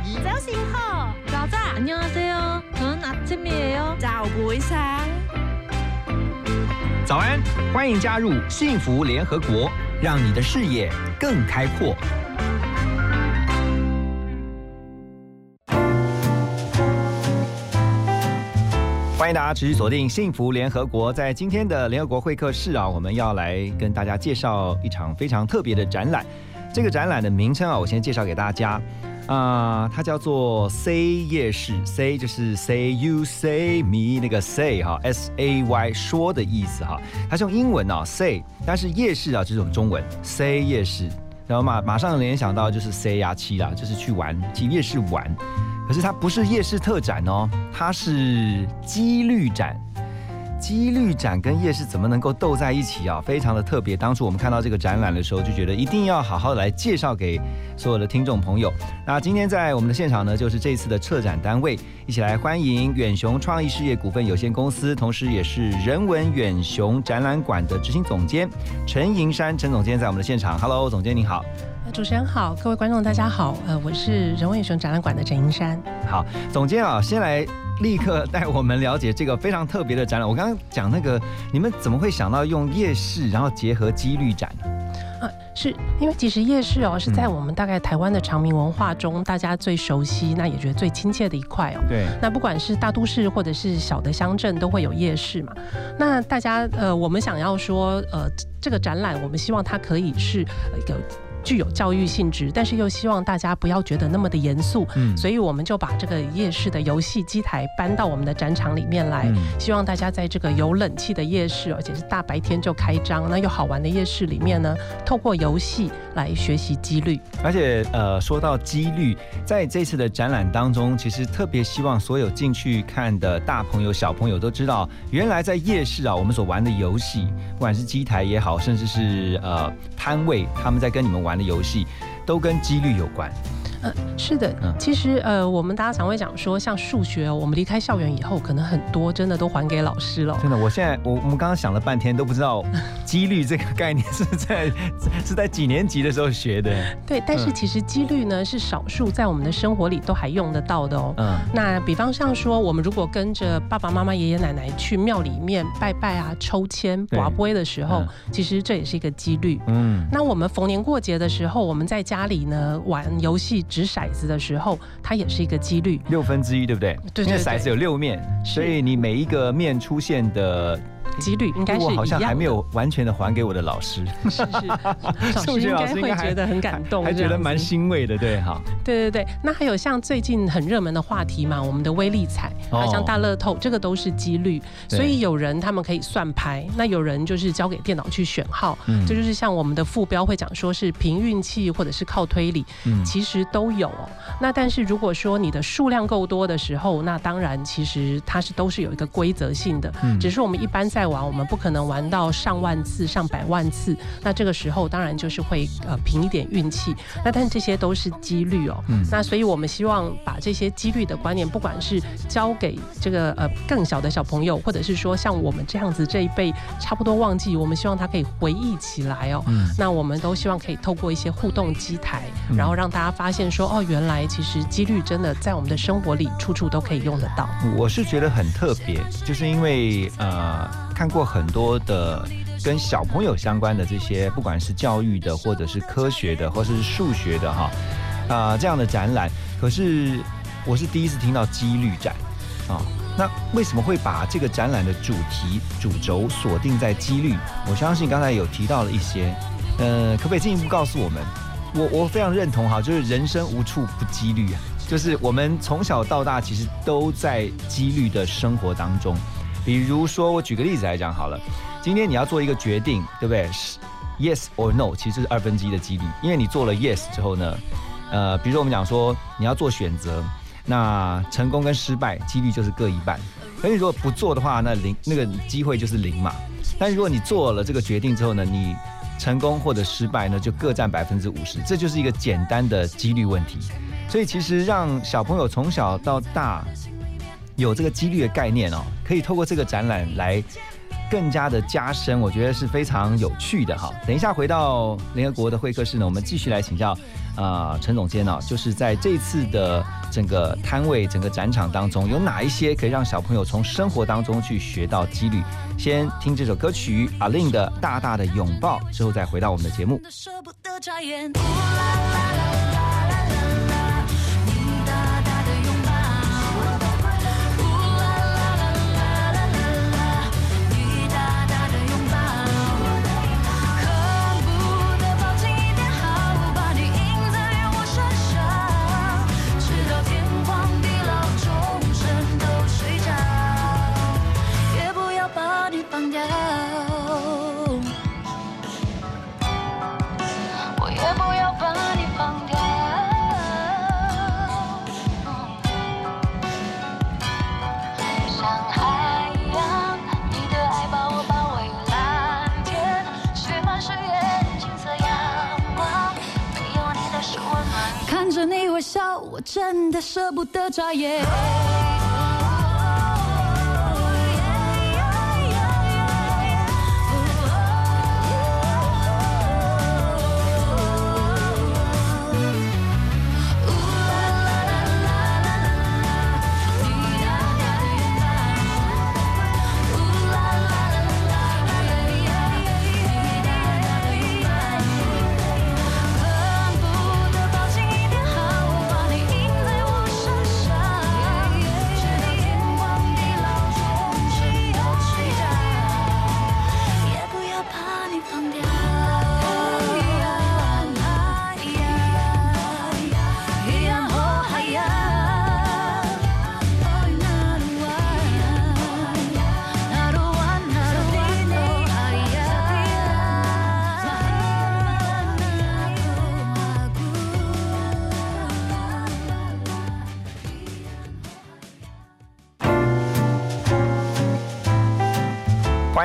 Selamat pagi.早醒好，早早，안녕하세요。저는아침이에요。 早不sáng。早安，欢迎加入幸福联合国，让你的视野更开阔。欢迎大家持续锁定幸福联合国，在今天的联合国会客室啊，我们要来跟大家介绍一场非常特别的展览。这个展览的名称啊，我先介绍给大家 啊、它叫做 Say 夜市，Say 就是 Say you say me 那个 Say 哈，S A Y 说的意思哈，它是用英文啊 Say，但是夜市啊就是用中文 Say 夜市，然后马马上联想到就是 Say 呀七啦，就是去玩去夜市玩，可是它不是夜市特展哦，它是几率展。几率展跟夜市怎么能够斗在一起啊？非常的特别。当初我们看到这个展览的时候，就觉得一定要好好的来介绍给所有的听众朋友。那今天在我们的现场呢，就是这次的策展单位，一起来欢迎远雄创意事业股份有限公司，同时也是人文远雄展览馆的执行总监陈银山陈总监在我们的现场。Hello，总监您好。呃主持人好，各位观众大家好，呃，我是人文远雄展览馆的陈银山。好，总监啊，先来立刻带我们了解这个非常特别的展览。我刚刚讲那个，你们怎么会想到用夜市，然后结合几率展呢？啊，是因为其实夜市哦，是在我们大概台湾的长明文化中，大家最熟悉，那也觉得最亲切的一块哦。对，那不管是大都市或者是小的乡镇，都会有夜市嘛。那大家呃，我们想要说，呃，这个展览，我们希望它可以是呃一个。具有教育性质，但是又希望大家不要觉得那么的严肃，嗯所以我们就把这个夜市的游戏机台搬到我们的展场里面来，嗯希望大家在这个有冷气的夜市，而且是大白天就开张，那又好玩的夜市里面呢，透过游戏来学习几率。而且呃，说到几率，在这次的展览当中，其实特别希望所有进去看的大朋友、小朋友都知道，原来在夜市啊，我们所玩的游戏，不管是机台也好，甚至是呃摊位，他们在跟你们玩玩的游戏，都跟几率有关。嗯，是的嗯，其实呃，我们大家常会讲说，像数学哦，我们离开校园以后，可能很多真的都还给老师了。真的，我现在我我们刚刚想了半天，都不知道 几率这个概念是在 是在几年级的时候学的。对，但是嗯其实几率呢是少数在我们的生活里都还用得到的哦。嗯那比方像说，我们如果跟着爸爸妈妈、爷爷奶奶去庙里面拜拜啊、抽签、对拔杯的时候嗯，其实这也是一个几率。嗯，那我们逢年过节的时候，我们在家里呢玩游戏掷骰子的时候，它也是一个几率。六分之一，对不对？对对对因为骰子有六面，所以你每一个面出现的几率应该是我一样的。好像还没有完全的还给我的老师，是是，老数学师应该老师应该会觉得很感动，还觉得蛮欣慰的，对哈。对对对，那还有像最近很热门的话题嘛，我们的威力彩，哦。还有像大乐透，这个都是几率。所以有人他们可以算牌，那有人就是交给电脑去选号，嗯。这就是像我们的副标会讲说是凭运气或者是靠推理，嗯。其实都有。哦。那但是如果说你的数量够多的时候，那当然其实它是都是有一个规则性的，嗯。只是我们一般在玩，我们不可能玩到上万次、上百万次。那这个时候当然就是会呃凭一点运气，那但这些都是几率哦。嗯那所以我们希望把这些几率的观念，不管是教给这个呃更小的小朋友，或者是说像我们这样子这一辈差不多忘记，我们希望他可以回忆起来哦。嗯那我们都希望可以透过一些互动机台，嗯然后让大家发现说，哦，原来其实几率真的在我们的生活里处处都可以用得到。我是觉得很特别，就是因为呃看过很多的跟小朋友相关的这些，不管是教育的，或者是科学的，或者是数学的哈啊、这样的展览，可是我是第一次听到几率展啊。那为什么会把这个展览的主题主轴锁定在几率？我相信刚才有提到了一些，呃，可不可以进一步告诉我们？我我非常认同哈，就是人生无处不几率啊，就是我们从小到大其实都在几率的生活当中。比如说，我举个例子来讲好了，今天你要做一个决定，对不对是？Yes or no，其实是二分之一的几率，因为你做了 yes 之后呢，呃，比如说我们讲说你要做选择，那成功跟失败几率就是各一半。可是如果不做的话，那零那个机会就是零嘛。但如果你做了这个决定之后呢，你成功或者失败呢，就各占百分之五十，这就是一个简单的几率问题。所以其实让小朋友从小到大有这个几率的概念哦，可以透过这个展览来更加的加深，我觉得是非常有趣的哈。等一下回到联合国的会客室呢，我们继续来请教啊陈总监呢，就是在这次的整个摊位、整个展场当中，有哪一些可以让小朋友从生活当中去学到几率？先听这首歌曲阿令的《大大的拥抱》，之后再回到我们的节目。不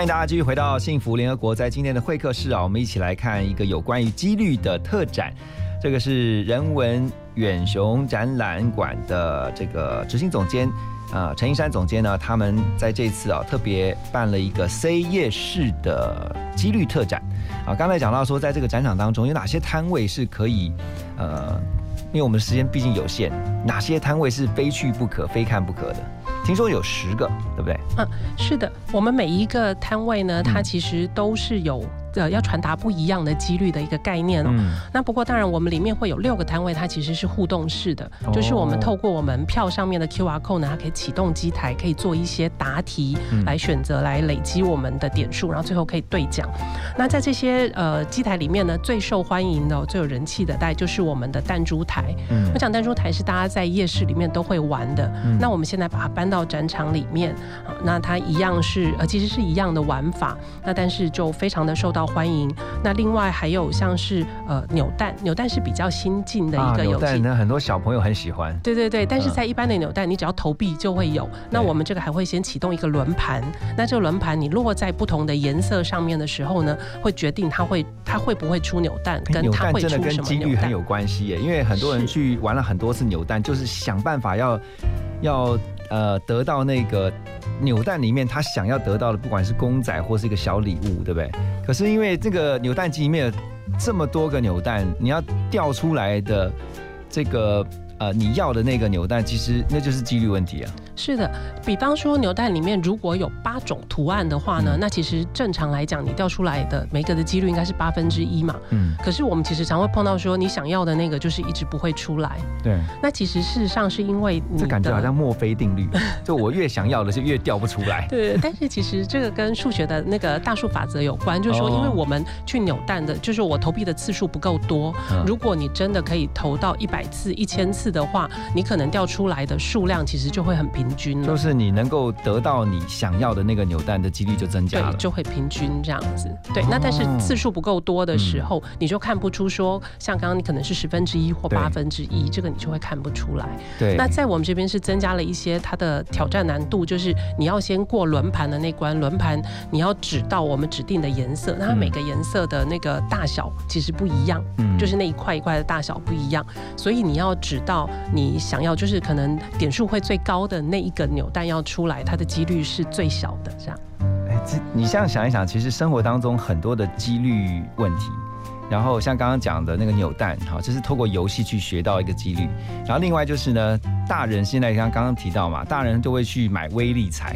大家继续回到幸福联合国，在今天的会客室啊，我们一起来看一个有关于几率的特展。这个是人文远雄展览馆的这个执行总监啊、陈一山总监呢，他们在这次啊特别办了一个 C 夜市的几率特展啊。刚才讲到说，在这个展场当中有哪些摊位是可以呃，因为我们时间毕竟有限，哪些摊位是非去不可、非看不可的？听说有十个，对不对？嗯是的，我们每一个摊位呢，它其实都是有呃要传达不一样的几率的一个概念哦。嗯，那不过当然，我们里面会有六个摊位，它其实是互动式的，哦就是我们透过我们票上面的 QR code 呢，它可以启动机台，可以做一些答题嗯来选择来累积我们的点数，然后最后可以兑奖。那在这些呃机台里面呢，最受欢迎的、最有人气的，大概就是我们的弹珠台。嗯我讲弹珠台是大家在夜市里面都会玩的，嗯那我们现在把它搬到展场里面，啊那它一样是呃其实是一样的玩法，那但是就非常的受到欢迎。那另外还有像是呃扭蛋，扭蛋是比较新进的一个游戏。啊扭蛋呢，很多小朋友很喜欢。对对对，但是嗯在一般的扭蛋，你只要投币就会有。那我们这个还会先启动一个轮盘，那这个轮盘你落在不同的颜色上面的时候呢，会决定它会它会不会出扭蛋，跟扭它会蛋真的跟出什么扭蛋。几率很有关系耶，因为很多人去玩了很多次扭蛋，就是想办法要要呃得到那个扭蛋里面他想要得到的，不管是公仔或是一个小礼物，对不对？可是因为这个扭蛋机里面有这么多个扭蛋，你要掉出来的这个呃你要的那个扭蛋，其实那就是几率问题啊。是的，比方说扭蛋里面如果有八种图案的话呢，嗯那其实正常来讲，你掉出来的每个的几率应该是八分之一嘛。嗯，可是我们其实常会碰到说，你想要的那个就是一直不会出来。对，那其实事实上是因为你这感觉好像墨菲定律，就我越想要的是越掉不出来。对，但是其实这个跟数学的那个大数法则有关，就是说，哦因为我们去扭蛋的，就是我投币的次数不够多。嗯如果你真的可以投到一百次、一千次的话，你可能掉出来的数量其实就会很平均了。就是你能够得到你想要的那个扭蛋的几率就增加了对，。就会平均这样子。对，哦那但是次数不够多的时候，你就看不出说，像刚刚你可能是十分之一或八分之一，这个你就会看不出来。对，那在我们这边是增加了一些它的挑战难度，就是你要先过轮盘的那关，轮盘你要指到我们指定的颜色，那它嗯每个颜色的那个大小其实不一样，嗯就是那一块一块的大小不一样，所以你要指到你想要，就是可能点数会最高的那那一个扭蛋要出来，它的几率是最小的，这样。哎，这你这样想一想，其实生活当中很多的几率问题，然后像刚刚讲的那个扭蛋，好，这是透过游戏去学到一个几率。然后另外就是呢，大人现在像刚刚提到嘛，大人都会去买威力彩。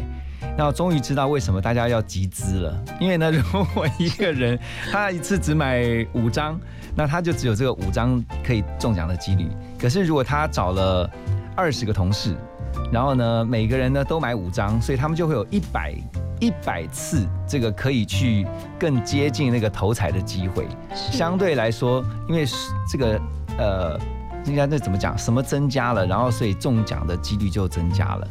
那终于知道为什么大家要集资了，因为呢，如果一个人他一次只买五张，那他就只有这个五张可以中奖的几率。可是如果他找了二十个同事，然后呢，每个人呢都买五张，所以他们就会有一百一百次这个可以去更接近那个头彩的机会。相对来说，因为是这个呃，应该那怎么讲？什么增加了，然后所以中奖的几率就增加了，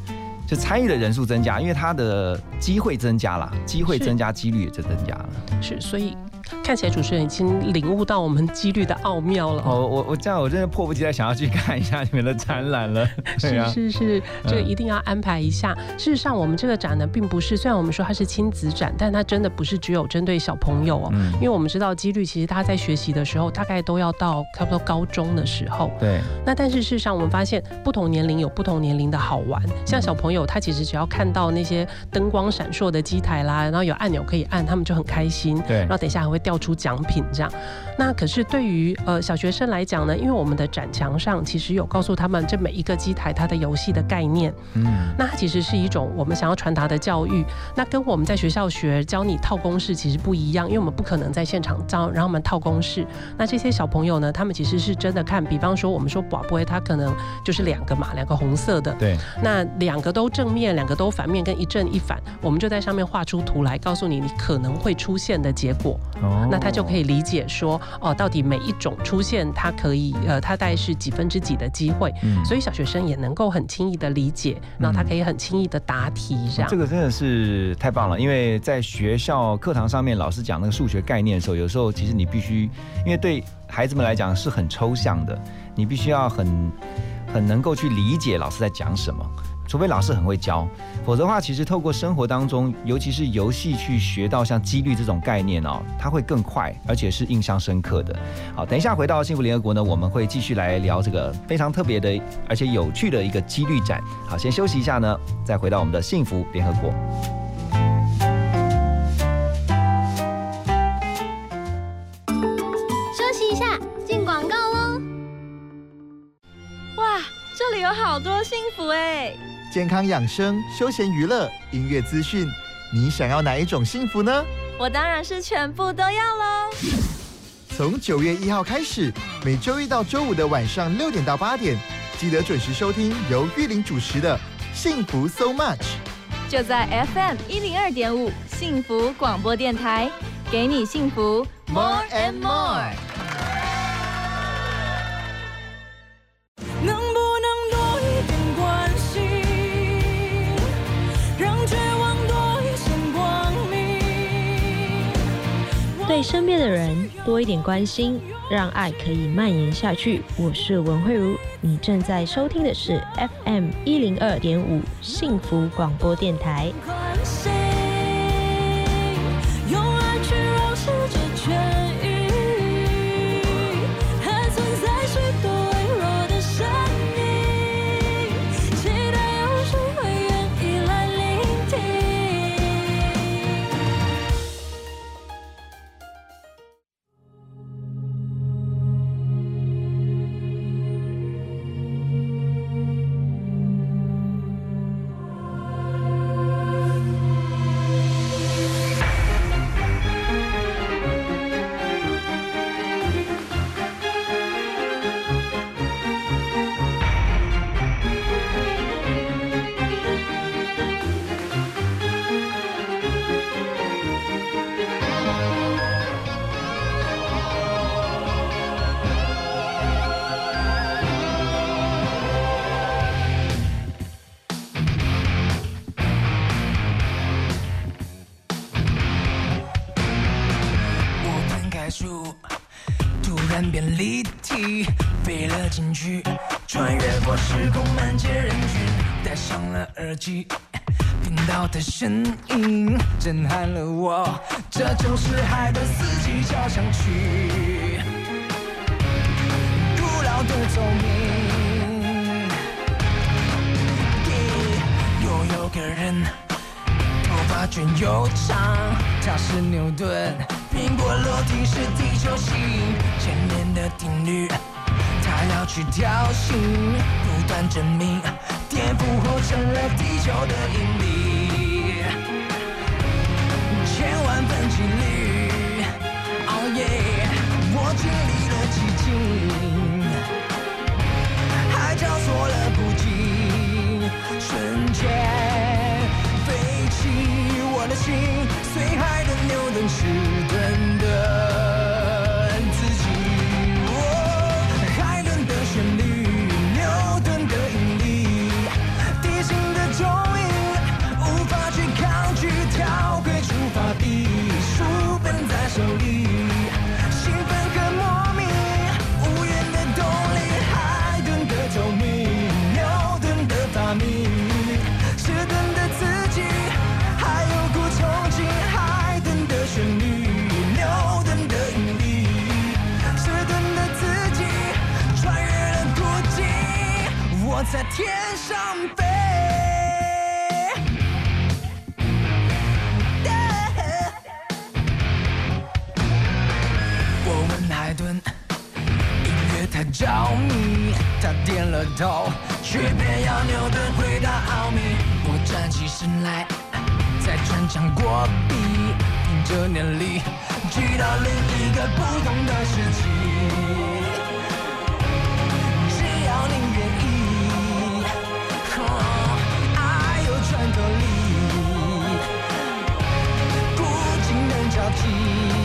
就参与的人数增加，因为他的机会增加了，机会增加，几率也就增加了。是，所以看起来主持人已经领悟到我们几率的奥妙了。哦，我我这样我真的迫不及待想要去看一下你们的展览了。对是啊，是是，这个嗯一定要安排一下。事实上，我们这个展呢，并不是虽然我们说它是亲子展，但它真的不是只有针对小朋友哦。嗯因为我们知道几率，其实他在学习的时候，大概都要到差不多高中的时候。对，那但是事实上，我们发现不同年龄有不同年龄的好玩。像小朋友，他其实只要看到那些灯光闪烁的机台啦，然后有按钮可以按，他们就很开心。对然后等一下会掉出奖品这样。那可是对于呃小学生来讲呢，因为我们的展墙上其实有告诉他们这每一个机台它的游戏的概念，嗯，那它其实是一种我们想要传达的教育。那跟我们在学校学教你套公式其实不一样，因为我们不可能在现场教让他们套公式。那这些小朋友呢，他们其实是真的看，比方说我们说宝贝，它可能就是两个嘛，两个红色的，对，那两个都正面，两个都反面，跟一正一反，我们就在上面画出图来，告诉你你可能会出现的结果。哦那他就可以理解说，哦，到底每一种出现，它可以，呃，它大概是几分之几的机会，嗯所以小学生也能够很轻易的理解，然后他可以很轻易的答题，这样。这个真的是太棒了，因为在学校课堂上面，老师讲那个数学概念的时候，有时候其实你必须，因为对孩子们来讲是很抽象的，你必须要很很能够去理解老师在讲什么。除非老师很会教，否则的话，其实透过生活当中，尤其是游戏去学到像几率这种概念哦，它会更快，而且是印象深刻的。好，等一下回到幸福联合国呢，我们会继续来聊这个非常特别的而且有趣的一个几率展。好，先休息一下呢，再回到我们的幸福联合国。休息一下，进广告喽。哇，这里有好多幸福哎！健康养生、休闲娱乐、音乐资讯，你想要哪一种幸福呢？我当然是全部都要喽。从九月一号开始，每周一到周五的晚上六点到八点，记得准时收听由玉玲主持的《幸福 So Much》。就在 FM 一零二点五幸福广播电台，给你幸福 More and more。身边的人多一点关心，让爱可以蔓延下去。我是文慧茹，你正在收听的是 FM 一零二点五幸福广播电台。机，听到的声音震撼了我，这就是海的四季交响曲，古老的奏鸣，又有个人。头发卷又长，他是牛顿，苹果落地是地球吸引，千年的定律，他要去挑衅，不断证明，颠覆后成了地球的引力，千万分几率，Oh yeah，我经历了寂静，海角错了不惊，瞬间飞起我的心，随海的牛顿迟在天上飞。我问海顿，音乐太着迷，他点了头，却偏要牛顿回答奥秘。我站起身来，在穿墙过壁，凭着念力，去到另一个不同的世纪。能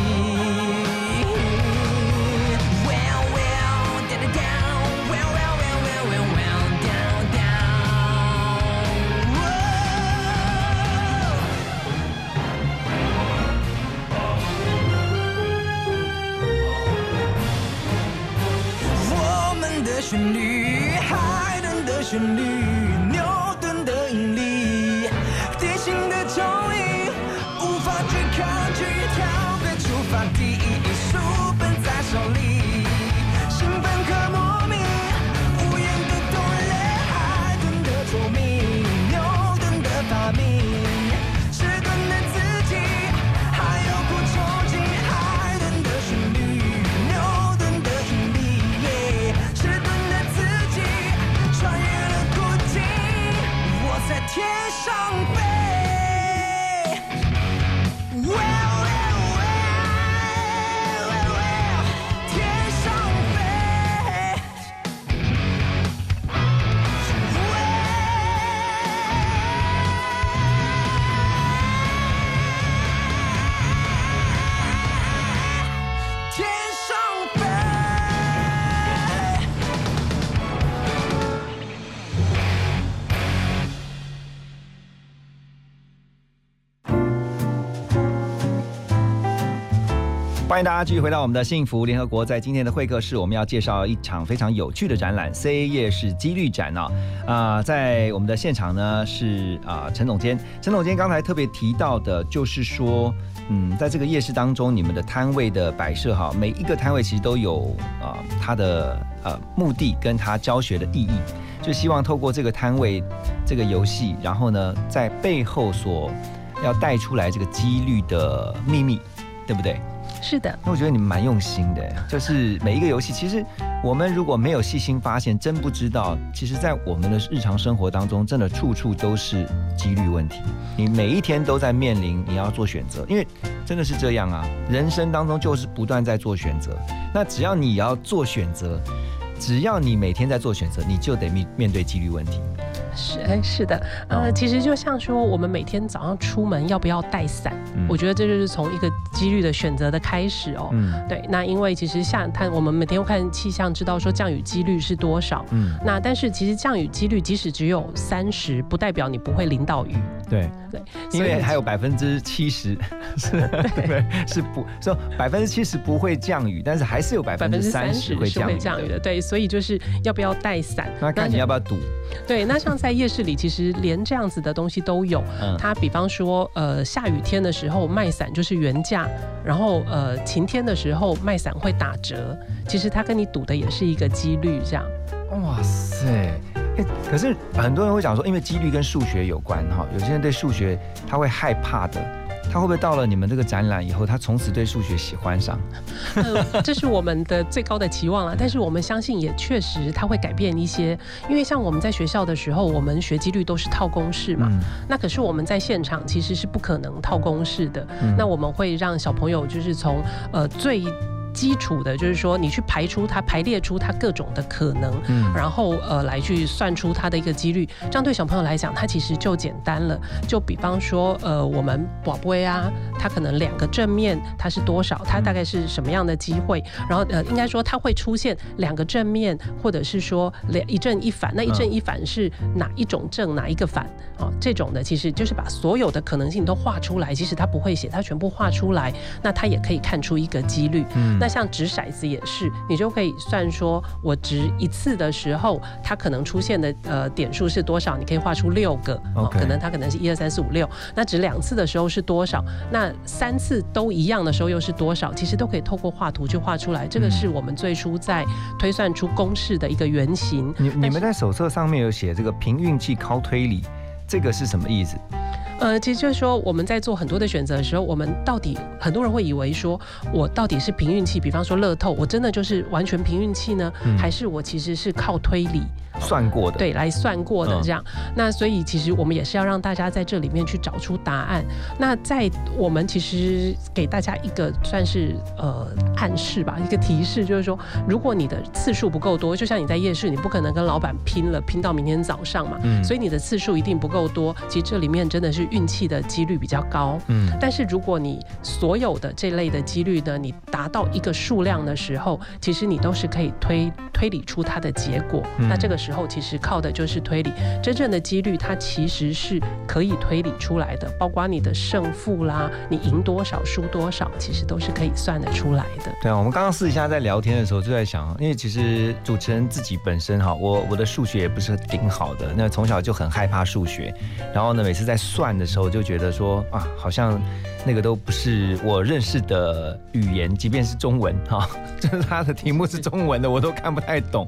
欢迎大家继续回到我们的幸福联合国。在今天的会客室，我们要介绍一场非常有趣的展览 ——C A 夜市几率展啊！啊、在我们的现场呢是啊、陈总监。陈总监刚才特别提到的，就是说，嗯，在这个夜市当中，你们的摊位的摆设哈，每一个摊位其实都有啊、它的呃目的跟它教学的意义，就希望透过这个摊位这个游戏，然后呢，在背后所要带出来这个几率的秘密，对不对？是的，那我觉得你们蛮用心的，就是每一个游戏，其实我们如果没有细心发现，真不知道，其实在我们的日常生活当中，真的处处都是几率问题。你每一天都在面临你要做选择，因为真的是这样啊，人生当中就是不断在做选择。那只要你要做选择，只要你每天在做选择，你就得面面对几率问题。是哎是的，呃，其实就像说我们每天早上出门要不要带伞，嗯我觉得这就是从一个几率的选择的开始哦。嗯对，那因为其实下看我们每天看气象，知道说降雨几率是多少。嗯，那但是其实降雨几率即使只有三十，不代表你不会淋到雨。对，对，因为还有百分之七十 是 是不说百分之七十不会降雨，但是还是有百百分之三三十是会降雨的。会降雨的，对，所以就是要不要带伞？那看你要不要赌。对，那像在夜市里，其实连这样子的东西都有。嗯它比方说，呃，下雨天的时候卖伞就是原价，然后呃晴天的时候卖伞会打折。其实它跟你赌的也是一个几率，这样。哇塞！哎，可是很多人会讲说，因为几率跟数学有关哈，有些人对数学他会害怕的，他会不会到了你们这个展览以后，他从此对数学喜欢上？呃 这是我们的最高的期望了。但是我们相信，也确实他会改变一些，因为像我们在学校的时候，我们学几率都是套公式嘛。嗯那可是我们在现场其实是不可能套公式的。嗯那我们会让小朋友就是从呃最基础的，就是说你去排出它排列出它各种的可能，嗯然后呃来去算出它的一个几率，这样对小朋友来讲，它其实就简单了。就比方说，呃，我们宝贝啊，它可能两个正面它是多少，它大概是什么样的机会，然后呃，应该说它会出现两个正面，或者是说两一正一反，那一正一反是哪一种正哪一个反哦，这种的其实就是把所有的可能性都画出来，即使他不会写，他全部画出来，那他也可以看出一个几率。嗯那像掷骰子也是，你就可以算说，我掷一次的时候，它可能出现的呃点数是多少？你可以画出六个，可能它可能是一二三四五六。那掷两次的时候是多少？那三次都一样的时候又是多少？其实都可以透过画图去画出来。这个是我们最初在推算出公式的一个原型。你你们在手册上面有写这个凭运气靠推理，这个是什么意思？呃，其实就是说我们在做很多的选择的时候，我们到底很多人会以为说我到底是凭运气，比方说乐透，我真的就是完全凭运气呢，嗯还是我其实是靠推理？算过的，对，来算过的嗯这样。那所以其实我们也是要让大家在这里面去找出答案。那在我们其实给大家一个算是呃暗示吧，一个提示，就是说，如果你的次数不够多，就像你在夜市，你不可能跟老板拼了，拼到明天早上嘛，嗯所以你的次数一定不够多。其实这里面真的是运气的几率比较高。嗯但是如果你所有的这类的几率呢，你达到一个数量的时候，其实你都是可以推推理出它的结果。嗯那这个时候其实靠的就是推理，真正的几率它其实是可以推理出来的，包括你的胜负啦，你赢多少输多少，其实都是可以算得出来的。对啊，我们刚刚私底下在聊天的时候就在想，因为其实主持人自己本身哈，我我的数学也不是顶好的，那从小就很害怕数学，然后呢，每次在算的时候就觉得说啊，好像那个都不是我认识的语言，即便是中文哈，就是他的题目是中文的，我都看不太懂。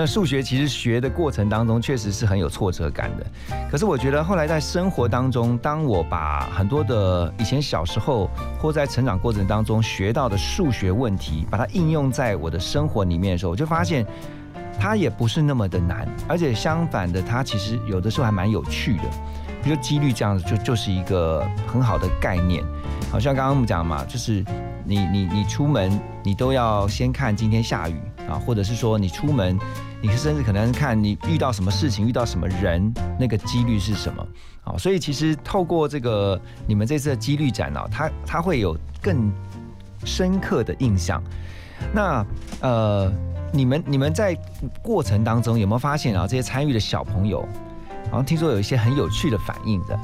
那数学其实学的过程当中确实是很有挫折感的，可是我觉得后来在生活当中，当我把很多的以前小时候或在成长过程当中学到的数学问题，把它应用在我的生活里面的时候，我就发现它也不是那么的难，而且相反的，它其实有的时候还蛮有趣的。比如几率这样子，就就是一个很好的概念。好像刚刚我们讲嘛，就是你你你出门，你都要先看今天下雨啊，或者是说你出门，你甚至可能看你遇到什么事情，遇到什么人，那个几率是什么。好，所以其实透过这个你们这次的几率展啊，它它会有更深刻的印象。那呃，你们你们在过程当中有没有发现啊，这些参与的小朋友，好像听说有一些很有趣的反应的。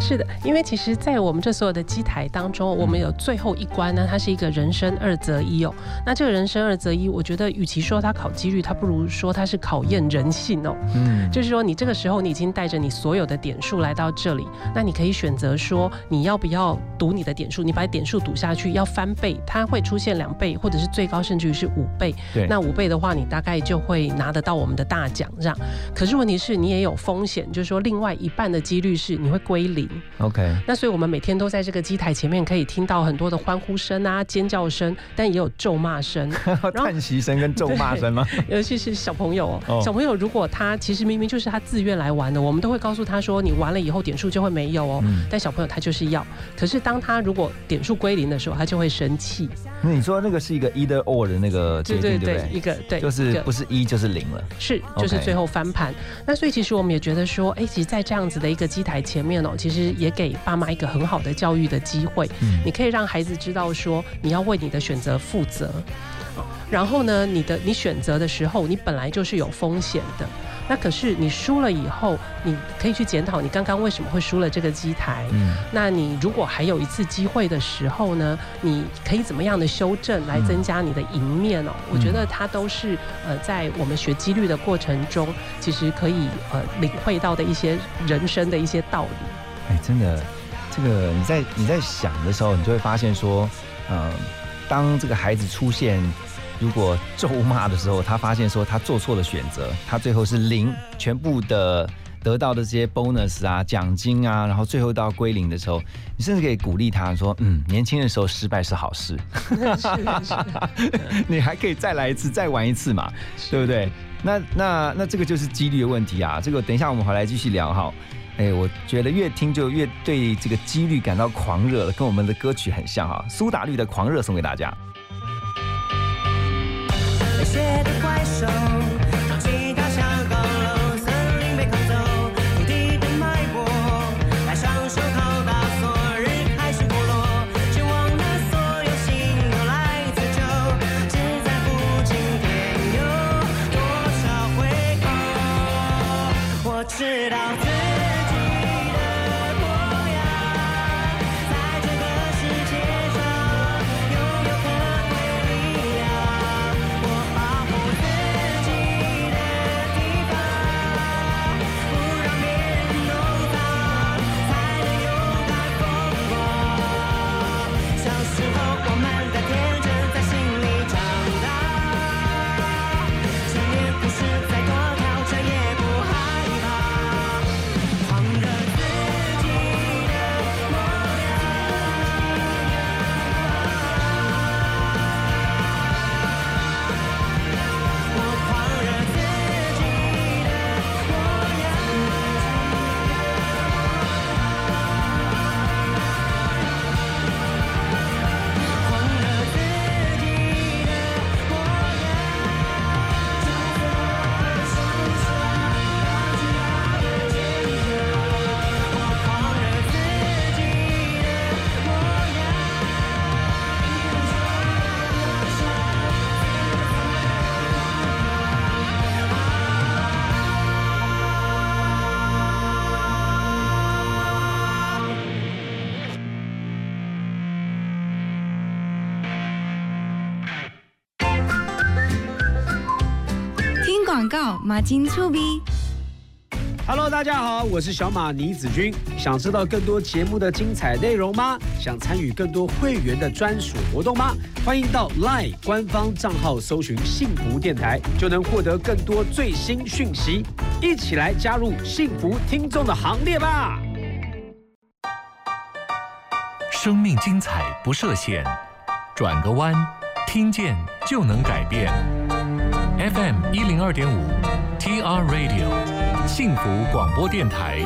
是的，因为其实，在我们这所有的机台当中，我们有最后一关呢，它是一个人生二择一哦。那这个人生二择一，我觉得与其说它考几率，它不如说它是考验人性哦。嗯，就是说，你这个时候你已经带着你所有的点数来到这里，那你可以选择说你要不要赌你的点数，你把点数赌下去要翻倍，它会出现两倍，或者是最高甚至于是五倍。对那五倍的话，你大概就会拿得到我们的大奖这样。可是问题是你也有风险，就是说另外一半的几率是你会归零。OK，那所以我们每天都在这个机台前面可以听到很多的欢呼声啊、尖叫声，但也有咒骂声。叹息声跟咒骂声吗？尤其是小朋友哦哦，小朋友如果他其实明明就是他自愿来玩的，我们都会告诉他说，你玩了以后点数就会没有哦。嗯但小朋友他就是要，可是当他如果点数归零的时候，他就会生气。那你说那个是一个 either or 的那个对不对？一个对，就是不是一就是零了。是，就是最后翻盘。那所以其实我们也觉得说，哎、其实，在这样子的一个机台前面哦，其实也给爸妈一个很好的教育的机会。嗯你可以让孩子知道说，你要为你的选择负责。哦然后呢，你的你选择的时候，你本来就是有风险的。那可是你输了以后，你可以去检讨你刚刚为什么会输了这个机台。嗯那你如果还有一次机会的时候呢，你可以怎么样的修正来增加你的赢面哦？我觉得它都是呃在我们学几率的过程中，其实可以呃领会到的一些人生的一些道理。哎，真的，这个你在你在想的时候，你就会发现说，呃，当这个孩子出现如果咒骂的时候，他发现说他做错了选择，他最后是零，全部的得到的这些 bonus 啊、奖金啊，然后最后到归零的时候，你甚至可以鼓励他说：“嗯，年轻的时候失败是好事，你还可以再来一次，再玩一次嘛，对不对？”那那那这个就是几率的问题啊。这个等一下我们回来继续聊哈。哎，我觉得越听就越对这个几率感到狂热了，跟我们的歌曲很像哈。苏打绿的《狂热》送给大家。雪的怪兽，放弃高墙高楼，森林被扛走，土地的脉搏，把双手拷打，昨日还是剥落，却忘了所有幸运都来自就，只在乎今天有多少回扣，我知道。马金粗逼。Hello，大家好，我是小马倪子君。想知道更多节目的精彩内容吗？想参与更多会员的专属活动吗？欢迎到 LINE 官方账号搜寻“幸福电台”，就能获得更多最新讯息。一起来加入幸福听众的行列吧！生命精彩不设限，转个弯，听见就能改变。FM 一零二点五，TR Radio，幸福广播电台。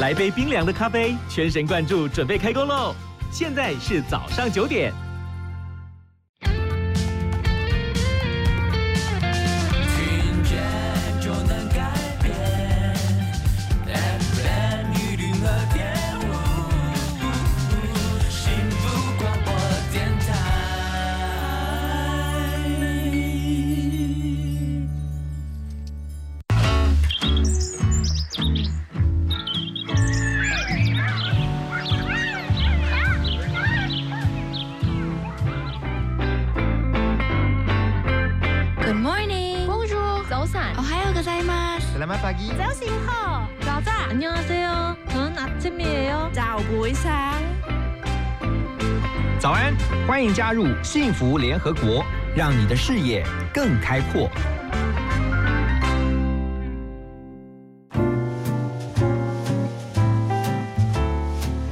来杯冰凉的咖啡，全神贯注，准备开工喽！现在是早上九点。入幸福联合国，让你的视野更开阔。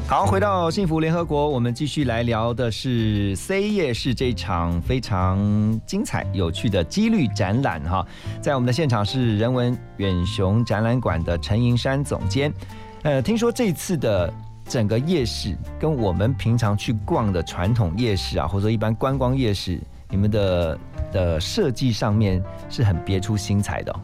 好，回到幸福联合国，我们继续来聊的是 C 夜市这场非常精彩、有趣的几率展览哈。在我们的现场是人文远雄展览馆的陈银山总监。呃，听说这次的整个夜市跟我们平常去逛的传统夜市啊，或者说一般观光夜市，你们的的设计上面是很别出心裁的、哦，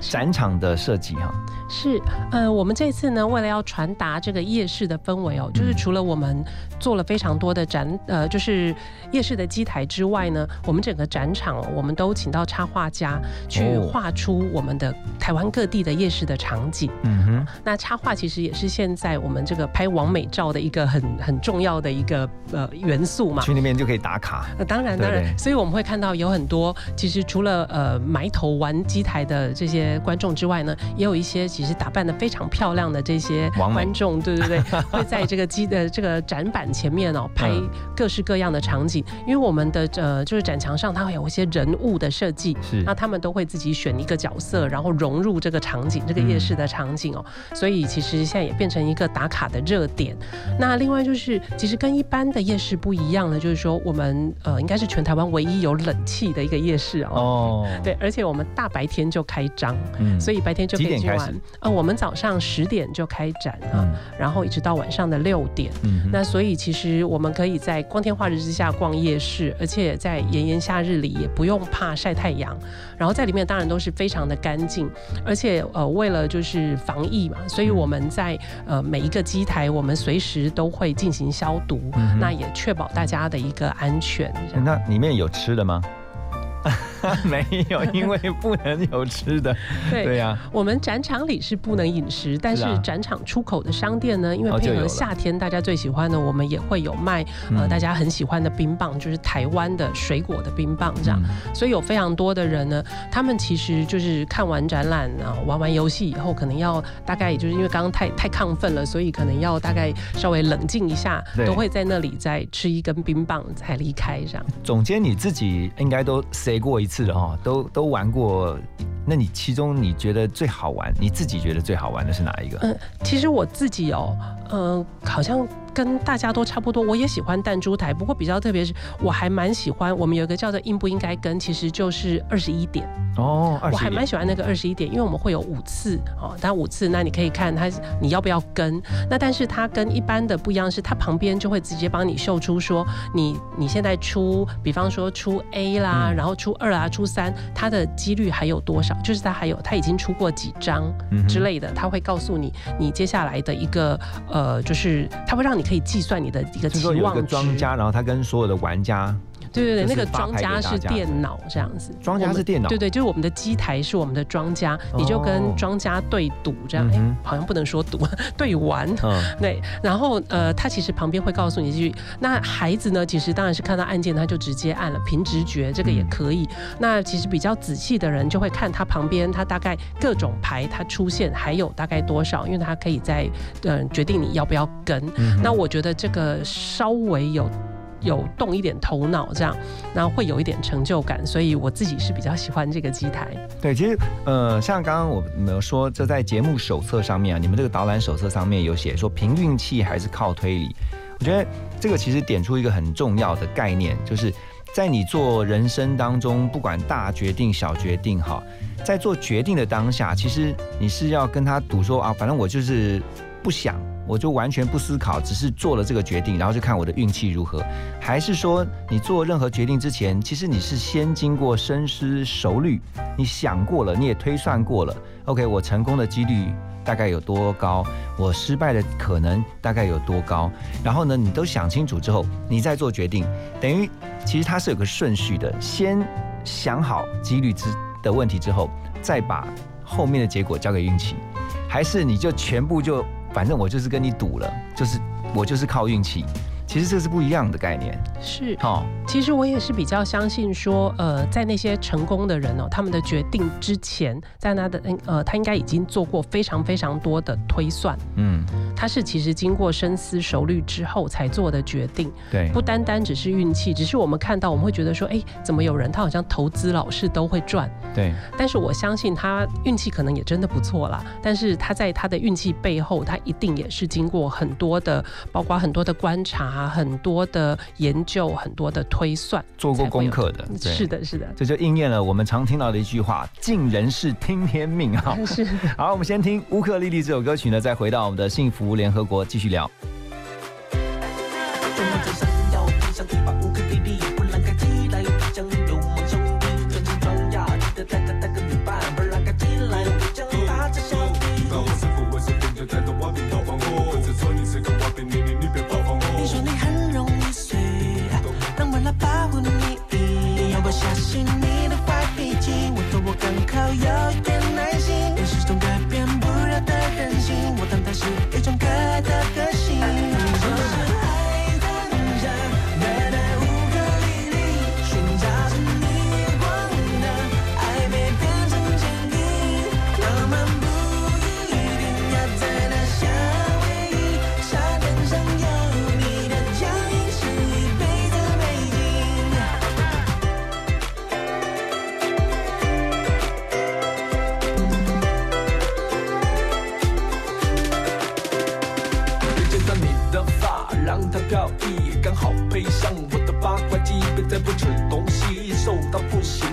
展场的设计哈。是，呃，我们这次呢，为了要传达这个夜市的氛围哦，就是除了我们做了非常多的展，呃，就是夜市的机台之外呢，我们整个展场我们都请到插画家去哦画出我们的台湾各地的夜市的场景。嗯哼，那插画其实也是现在我们这个拍完美照的一个很很重要的一个呃元素嘛。去那边就可以打卡。呃，当然，当然，对所以我们会看到有很多，其实除了呃埋头玩机台的这些些观众之外呢，也有一些其实打扮的非常漂亮的这些观众，对对对，会在这个机的 这个展板前面哦拍嗯各式各样的场景，因为我们的呃就是展墙上它会有一些人物的设计，是那他们都会自己选一个角色，然后融入这个场景，这个夜市的场景哦，所以其实现在也变成一个打卡的热点。那另外就是，其实跟一般的夜市不一样的，就是说我们呃应该是全台湾唯一有冷气的一个夜市哦。哦，对，而且我们大白天就开张，嗯所以白天就可以去玩。呃，我们早上十点就开展啊，嗯然后一直到晚上的六点。嗯那所以其实我们可以在光天化日之下逛夜市，而且在炎炎夏日里也不用怕晒太阳。然后在里面当然都是非常的干净，而且呃为了就是防疫嘛，所以我们在呃每一个机台我们随时都会进行消毒，嗯那也确保大家的一个安全。那里面有吃的吗？没有，因为不能有吃的。对对呀，我们展场里是不能饮食，但是展场出口的商店呢，因为配合夏天大家最喜欢的，我们也会有卖呃嗯大家很喜欢的冰棒，就是台湾的水果的冰棒这样。嗯所以有非常多的人呢，他们其实就是看完展览啊，玩完游戏以后，可能要大概就是因为刚刚太太亢奋了，所以可能要大概稍微冷静一下，都会在那里再吃一根冰棒才离开这样。总监你自己应该都谁过一次的哈，都都玩过。那你其中你觉得最好玩，你自己觉得最好玩的是哪一个？嗯，其实我自己有，嗯，好像跟大家都差不多。我也喜欢弹珠台，不过比较特别是，我还蛮喜欢我们有一个叫做应不应该跟，其实就是二十一点。哦，我还蛮喜欢那个二十一点，因为我们会有五次哦，但五次那你可以看它你要不要跟。那但是它跟一般的不一样，是它旁边就会直接帮你秀出说你你现在出，比方说出 A 啦，嗯然后出二啊，出三，它的几率还有多少？就是它还有它已经出过几张之类的，它会告诉你你接下来的一个呃，就是它会让你可以计算你的一个期是说有一个望值。庄家，然后他跟所有的玩家，对对对，那个庄家是电脑这样子，庄家是电脑对对，就是我们的机台是我们的庄家，你就哦跟庄家对赌这样，哎、嗯哼好像不能说赌，对玩。嗯，对，然后呃，他其实旁边会告诉你一句。那孩子呢，其实当然是看到按键，他就直接按了，凭直觉这个也嗯可以。那其实比较仔细的人就会看他旁边，他大概各种牌它出现还有大概多少，因为他可以在嗯、呃决定你要不要跟。那我觉得这个稍微有。有动一点头脑，这样，然后会有一点成就感，所以我自己是比较喜欢这个机台。对，其实呃，像刚刚我们有说，这在节目手册上面啊，你们这个导览手册上面有写说，凭运气还是靠推理。我觉得这个其实点出一个很重要的概念，就是在你做人生当中，不管大决定、小决定，哈，在做决定的当下，其实你是要跟他赌说啊，反正我就是不想，我就完全不思考，只是做了这个决定，然后就看我的运气如何。还是说，你做任何决定之前，其实你是先经过深思熟虑，你想过了，你也推算过了。OK，我成功的几率大概有多高，我失败的可能大概有多高。然后呢，你都想清楚之后，你再做决定，等于其实它是有个顺序的，先想好几率之的问题之后，再把后面的结果交给运气，还是你就全部就反正我就是跟你赌了，就是我就是靠运气。其实这是不一样的概念，是，哦，其实我也是比较相信说，呃，在那些成功的人哦，他们的决定之前，在他的呃，他应该已经做过非常非常多的推算，嗯，他是其实经过深思熟虑之后才做的决定，对，不单单只是运气，只是我们看到我们会觉得说，哎，怎么有人他好像投资老是都会赚，对，但是我相信他运气可能也真的不错啦，但是他在他的运气背后，他一定也是经过很多的，包括很多的观察、很多的研究、很多的推算，做过功课的，是的，是的。这就应验了我们常听到的一句话：“尽人事，听天命。”哈，是。好，我们先听乌克丽丽这首歌曲呢，再回到我们的幸福联合国继续聊。让它飘逸刚好配上我的八块肌别再不吃东西瘦到不行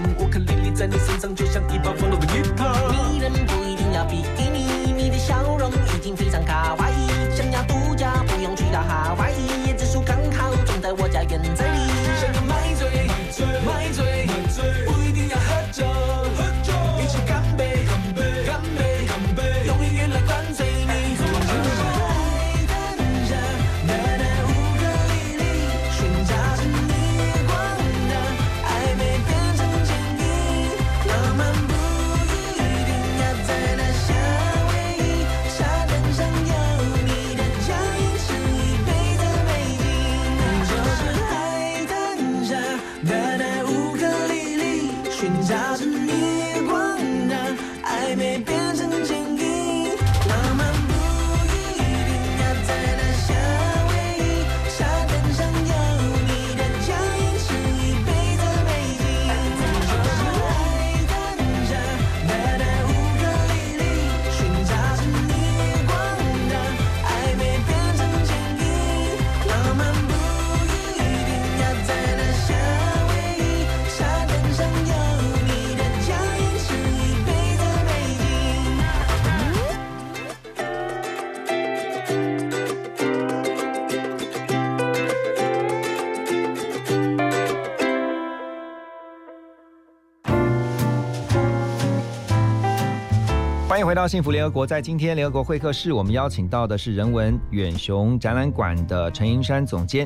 回到幸福联合国。在今天联合国会客室，我们邀请到的是人文远雄展览馆的陈银山总监，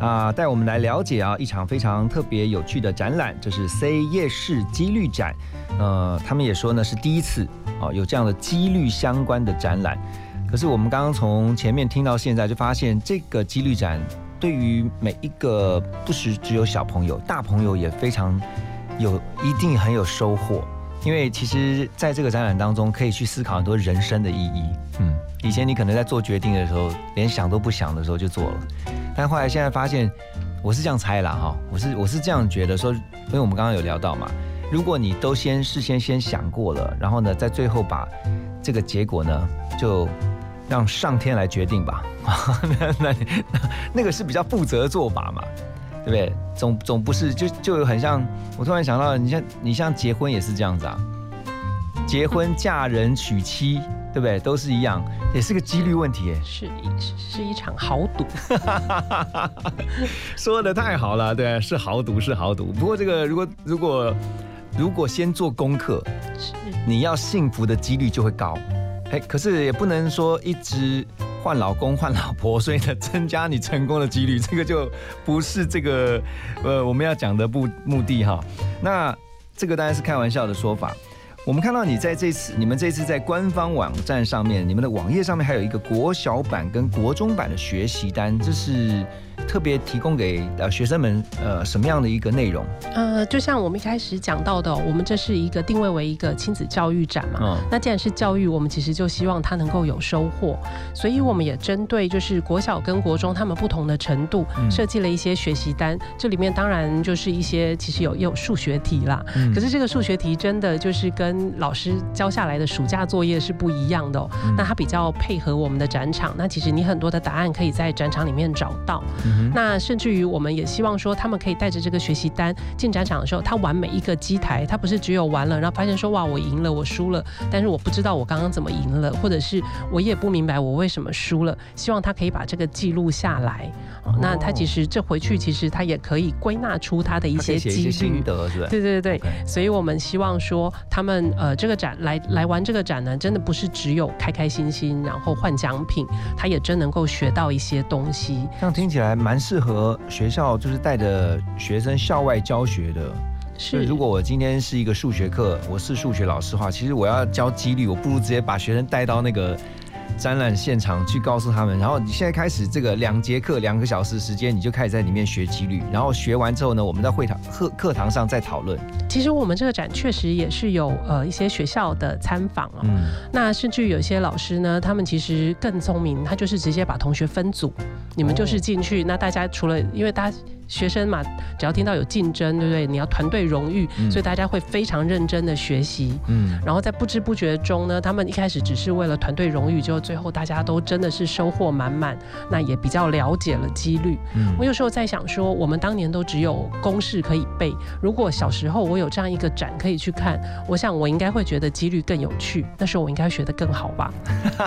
啊、带我们来了解啊一场非常特别有趣的展览，就是 C 夜市几率展。呃，他们也说呢是第一次啊有这样的几率相关的展览。可是我们刚刚从前面听到现在，就发现这个几率展对于每一个不是只有小朋友，大朋友也非常有一定很有收获。因为其实在这个展览当中，可以去思考很多人生的意义。嗯，以前你可能在做决定的时候，连想都不想的时候就做了，但后来现在发现，我是这样猜啦哈，我是我是这样觉得说，因为我们刚刚有聊到嘛，如果你都先事先先想过了，然后呢，在最后把这个结果呢，就让上天来决定吧，那那那那个是比较负责的做法嘛。对不对？总总不是就就很像，我突然想到，你像你像结婚也是这样子啊，结婚嫁人娶妻，对不对？都是一样，也是个几率问题耶。是一是是一场豪赌。说的太好了，对，是豪赌，是豪赌。不过这个如果如果如果先做功课，你要幸福的几率就会高。哎，可是也不能说一直换老公换老婆，所以呢增加你成功的几率，这个就不是这个呃我们要讲的目目的哈。那这个当然是开玩笑的说法。我们看到你在这次，你们这次在官方网站上面，你们的网页上面还有一个国小版跟国中版的学习单，这是特别提供给呃学生们呃什么样的一个内容？呃，就像我们一开始讲到的哦，我们这是一个定位为一个亲子教育展嘛。嗯那既然是教育，我们其实就希望他能够有收获，所以我们也针对就是国小跟国中他们不同的程度，嗯设计了一些学习单。这里面当然就是一些其实有也有数学题啦，嗯可是这个数学题真的就是跟老师教下来的暑假作业是不一样的哦。嗯那它比较配合我们的展场，那其实你很多的答案可以在展场里面找到。嗯那甚至于我们也希望说，他们可以带着这个学习单进展场的时候，他玩每一个机台，他不是只有玩了，然后发现说哇我赢了，我输了，但是我不知道我刚刚怎么赢了，或者是我也不明白我为什么输了，希望他可以把这个记录下来。哦那他其实这回去其实他也可以归纳出他的一些机率心。得，是吧？对对对，所以我们希望说，他们呃这个展来来玩这个展呢，真的不是只有开开心心，然后换奖品，他也真能够学到一些东西。这样听起来蛮适合学校，就是带着学生校外教学的。是如果我今天是一个数学课，我是数学老师的话，其实我要教几率，我不如直接把学生带到那个展览现场去告诉他们。然后你现在开始这个两节课两个小时时间，你就开始在里面学几率，然后学完之后呢，我们在会堂课课堂上再讨论。其实我们这个展确实也是有呃一些学校的参访哦。嗯，那甚至于有些老师呢，他们其实更聪明，他就是直接把同学分组，你们就是进去，那大家除了因为大家。学生嘛，只要听到有竞争，对不对？你要团队荣誉，嗯所以大家会非常认真的学习。嗯，然后在不知不觉中呢，他们一开始只是为了团队荣誉，就最后大家都真的是收获满满，那也比较了解了几率。嗯我有时候在想说，我们当年都只有公式可以背，如果小时候我有这样一个展可以去看，我想我应该会觉得几率更有趣，那时候我应该学得更好吧。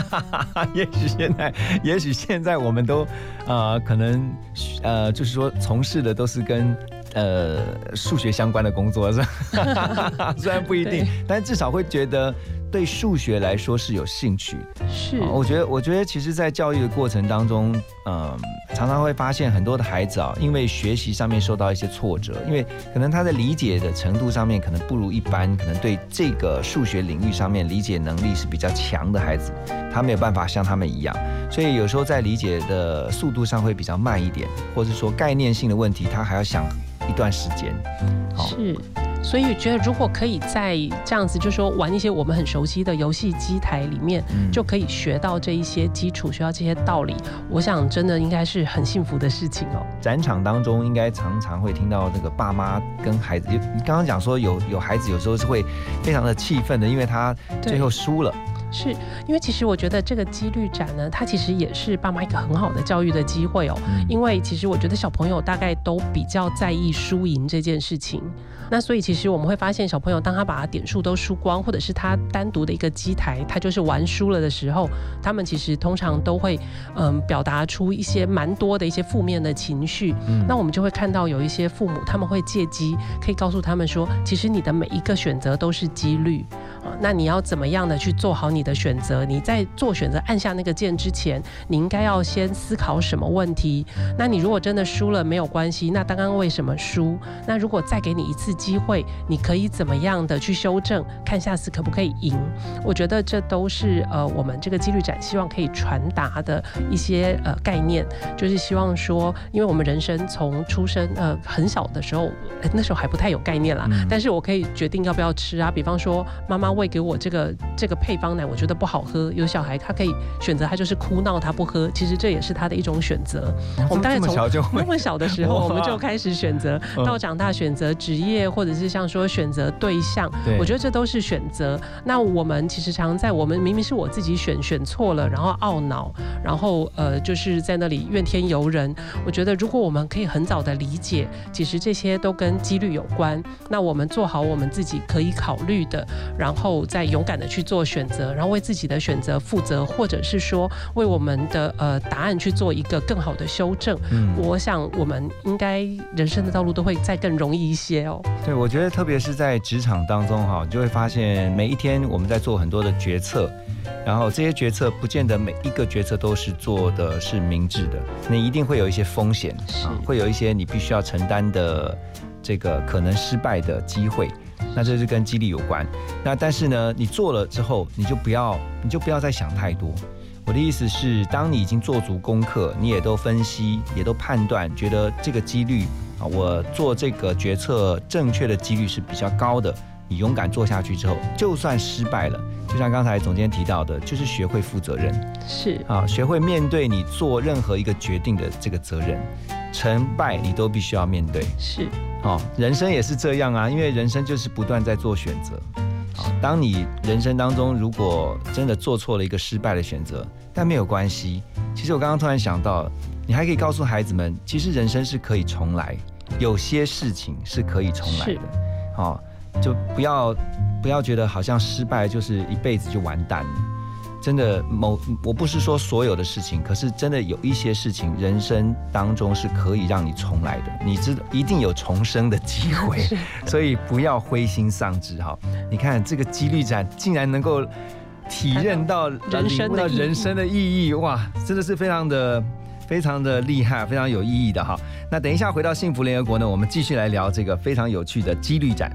也许现在，也许现在我们都，呃，可能，呃，就是说从事的都是跟呃数学相关的工作，是吧？虽然不一定，但至少会觉得对数学来说是有兴趣的。是啊我觉得，我觉得其实，在教育的过程当中，嗯、常常会发现很多的孩子啊，因为学习上面受到一些挫折，因为可能他的理解的程度上面可能不如一般，可能对这个数学领域上面理解能力是比较强的孩子，他没有办法像他们一样，所以有时候在理解的速度上会比较慢一点，或者说概念性的问题，他还要想一段时间。好是，所以觉得如果可以在这样子，就是说玩一些我们很熟悉的游戏机台里面，嗯就可以学到这一些基础，学到这些道理，我想真的应该是很幸福的事情哦。展场当中应该常常会听到那个爸妈跟孩子，你刚刚讲说有有孩子有时候是会非常的气愤的，因为他最后输了。是因为其实我觉得这个几率展呢，它其实也是爸妈一个很好的教育的机会哦。嗯因为其实我觉得小朋友大概都比较在意输赢这件事情，那所以其实我们会发现，小朋友当他把点数都输光，或者是他单独的一个机台，他就是玩输了的时候，他们其实通常都会嗯表达出一些蛮多的一些负面的情绪。嗯那我们就会看到有一些父母他们会借机可以告诉他们说，其实你的每一个选择都是几率。啊，那你要怎么样的去做好你的选择？你在做选择按下那个键之前，你应该要先思考什么问题？那你如果真的输了没有关系，那刚刚为什么输？那如果再给你一次机会，你可以怎么样的去修正，看下次可不可以赢？我觉得这都是呃我们这个几率展希望可以传达的一些呃概念，就是希望说，因为我们人生从出生呃很小的时候，呃那时候还不太有概念啦，嗯但是我可以决定要不要吃啊。比方说，妈妈喂给我这个这个配方奶，我觉得不好喝，有小孩他可以选择他就是哭闹他不喝，其实这也是他的一种选择。我们大概从小就会那么小的时候，我们就开始选择，嗯到长大选择职业，或者是像说选择对象对，我觉得这都是选择。那我们其实常常在我们明明是我自己选选错了，然后懊恼，然后呃就是在那里怨天尤人。我觉得如果我们可以很早的理解，其实这些都跟几率有关。那我们做好我们自己可以考虑的，然后再勇敢的去做选择，然后为自己的选择负责，或者是说为我们的呃答案去做一个更好的修正。嗯我想我们应该人生的道路都会再更容易一些哦。对，我觉得特别是在职场当中哈，你就会发现每一天我们在做很多的决策，然后这些决策不见得每一个决策都是做的是明智的，你一定会有一些风险啊，会有一些你必须要承担的这个可能失败的机会。那这是跟激励有关。那但是呢，你做了之后，你就不要，你就不要再想太多。我的意思是，当你已经做足功课，你也都分析，也都判断，觉得这个几率啊，我做这个决策正确的几率是比较高的。你勇敢做下去之后，就算失败了，就像刚才总监提到的，就是学会负责任是啊，学会面对你做任何一个决定的这个责任，成败你都必须要面对。是，哦，人生也是这样啊，因为人生就是不断在做选择。好，当你人生当中如果真的做错了一个失败的选择，但没有关系。其实我刚刚突然想到，你还可以告诉孩子们，其实人生是可以重来，有些事情是可以重来的。好、就不要不要觉得好像失败就是一辈子就完蛋了。真的某我不是说所有的事情，可是真的有一些事情，人生当中是可以让你重来的。你知道一定有重生的机会，所以不要灰心丧志哈。你看这个几率展竟然能够体认到人生的人生的意义，哇，真的是非常的。非常的厉害，非常有意义的哈。那等一下回到幸福联合国呢，我们继续来聊这个非常有趣的几率展。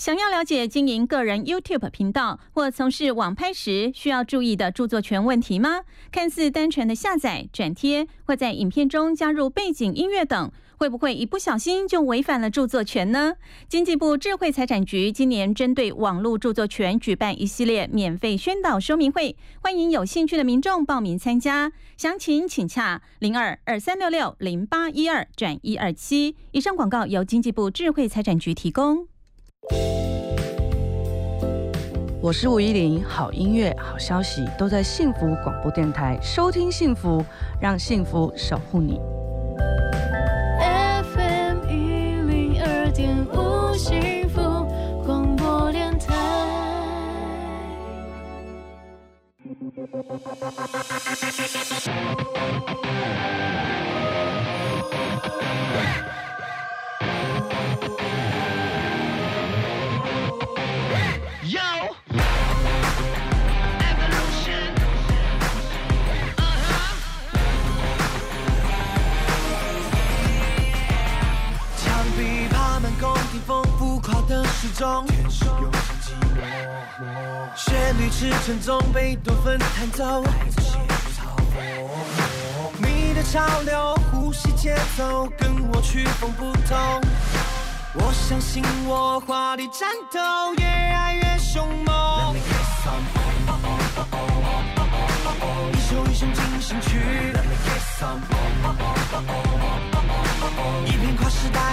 想要了解经营个人 YouTube 频道或从事网拍时需要注意的著作权问题吗？看似单纯的下载、转贴，或在影片中加入背景音乐等，会不会一不小心就违反了著作权呢？经济部智慧财产局今年针对网络著作权举办一系列免费宣导说明会，欢迎有兴趣的民众报名参加。详情请洽零二二三六六零八一二转一二七。以上广告由经济部智慧财产局提供。我是吴依林，好音乐、好消息都在幸福广播电台，收听幸福，让幸福守护你。FM 一零二点五幸福广播电台。墙壁爬满宫廷风浮夸的时钟，全是游戏寂寞。旋律驰骋中，贝多芬弹奏。你的潮流，呼吸节奏跟我曲风不同。我相信我华丽战斗，越爱越凶猛。一首一首进行曲，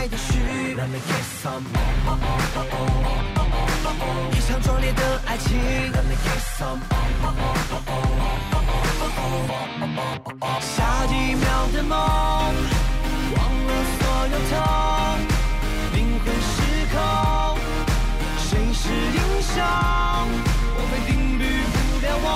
跨时代的序。一场壮烈的爱情。下一秒的梦，忘了所有痛，灵魂失控，谁是英雄？我非定律不了我，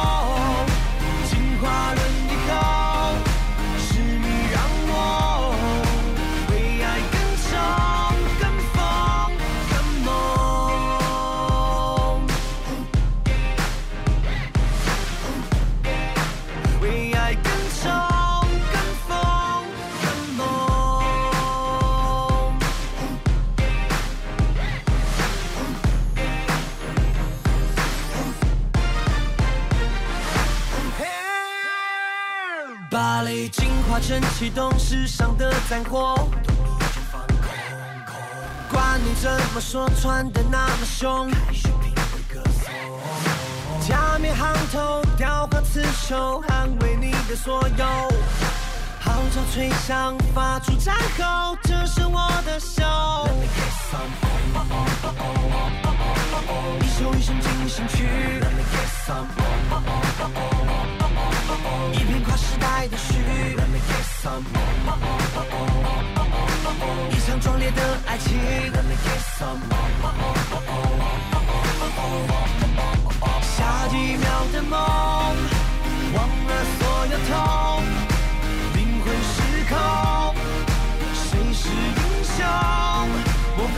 进化成启动世上的战火。管你怎么说，穿的那么凶。加冕行头，雕花刺绣，捍卫你的所有。号角吹响，发出战吼，这是我的秀。一首一首进行曲，一片跨时代的序。一场壮烈的爱情。下一秒的梦，忘了所有痛，灵魂失控，谁是英雄？莫非